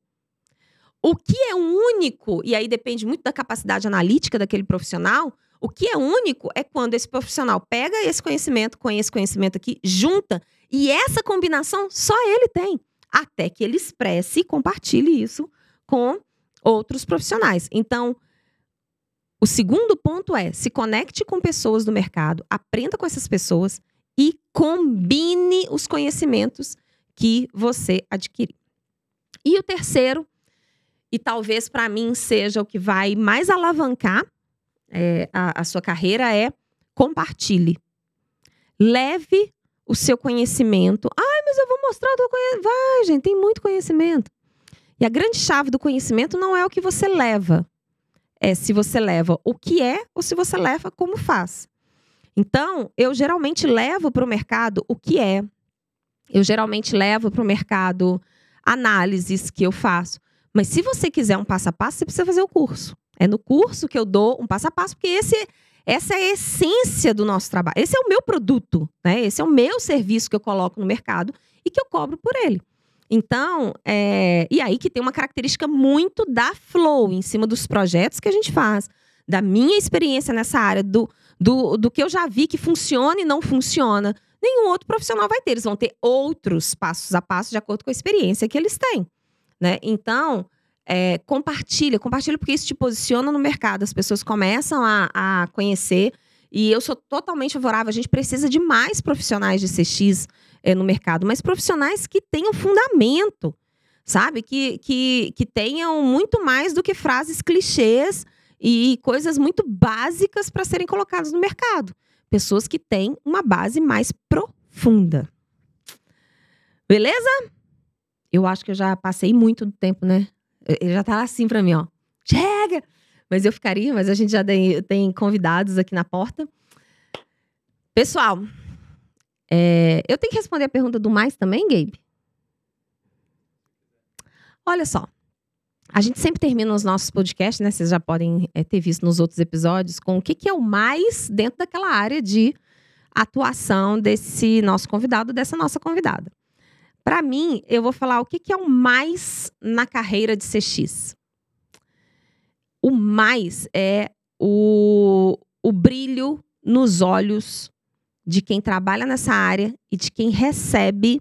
O que é único, e aí depende muito da capacidade analítica daquele profissional, o que é único é quando esse profissional pega esse conhecimento com esse conhecimento aqui, junta, e essa combinação só ele tem, até que ele expresse e compartilhe isso com outros profissionais. Então, o segundo ponto é: se conecte com pessoas do mercado, aprenda com essas pessoas e combine os conhecimentos que você adquirir. E o terceiro, e talvez para mim seja o que vai mais alavancar é, a, a sua carreira, é compartilhe. Leve o seu conhecimento. Ai, mas eu vou mostrar o teu conhecimento. Vai, gente, tem muito conhecimento. E a grande chave do conhecimento não é o que você leva, é se você leva o que é ou se você leva como faz. Então, eu geralmente levo para o mercado o que é. Eu geralmente levo para o mercado análises que eu faço. Mas se você quiser um passo a passo, você precisa fazer o curso. É no curso que eu dou um passo a passo, porque esse, essa é a essência do nosso trabalho. Esse é o meu produto, né? Esse é o meu serviço que eu coloco no mercado e que eu cobro por ele. Então, é, e aí que tem uma característica muito da Flow em cima dos projetos que a gente faz, da minha experiência nessa área, do, do, do que eu já vi que funciona e não funciona. Nenhum outro profissional vai ter. Eles vão ter outros passos a passo de acordo com a experiência que eles têm. Né? Então, é, compartilha, compartilha porque isso te posiciona no mercado. As pessoas começam a, a conhecer. E eu sou totalmente favorável. A gente precisa de mais profissionais de CX é, no mercado, mas profissionais que tenham fundamento, sabe? Que, que, que tenham muito mais do que frases clichês e coisas muito básicas para serem colocadas no mercado. Pessoas que têm uma base mais profunda. Beleza? Eu acho que eu já passei muito do tempo, né? Ele já tá assim para mim, ó. Chega! Mas eu ficaria, mas a gente já tem, convidados aqui na porta. Pessoal, é, eu tenho que responder a pergunta do mais também, Gabe? Olha só. A gente sempre termina os nossos podcasts, né? Vocês já podem é, ter visto nos outros episódios, com o que, que é o mais dentro daquela área de atuação desse nosso convidado, dessa nossa convidada. Para mim, eu vou falar o que, que é o mais na carreira de CX. O mais é o, o brilho nos olhos de quem trabalha nessa área e de quem recebe,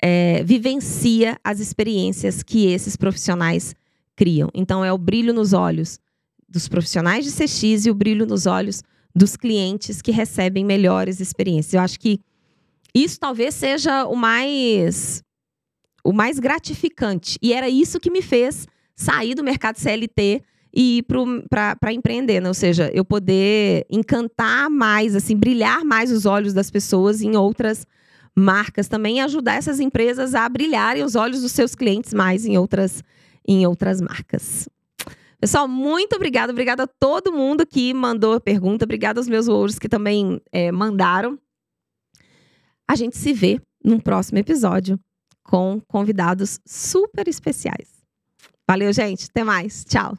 é, vivencia as experiências que esses profissionais criam. Então, é o brilho nos olhos dos profissionais de CX e o brilho nos olhos dos clientes que recebem melhores experiências. Eu acho que isso talvez seja o mais o mais gratificante. E era isso que me fez sair do mercado CLT e ir para empreender, né? ou seja, eu poder encantar mais, assim, brilhar mais os olhos das pessoas em outras marcas também e ajudar essas empresas a brilharem os olhos dos seus clientes mais em outras, em outras marcas. Pessoal, muito obrigada. Obrigada a todo mundo que mandou pergunta. Obrigada aos meus ouros que também é, mandaram. A gente se vê num próximo episódio com convidados super especiais. Valeu, gente. Até mais. Tchau.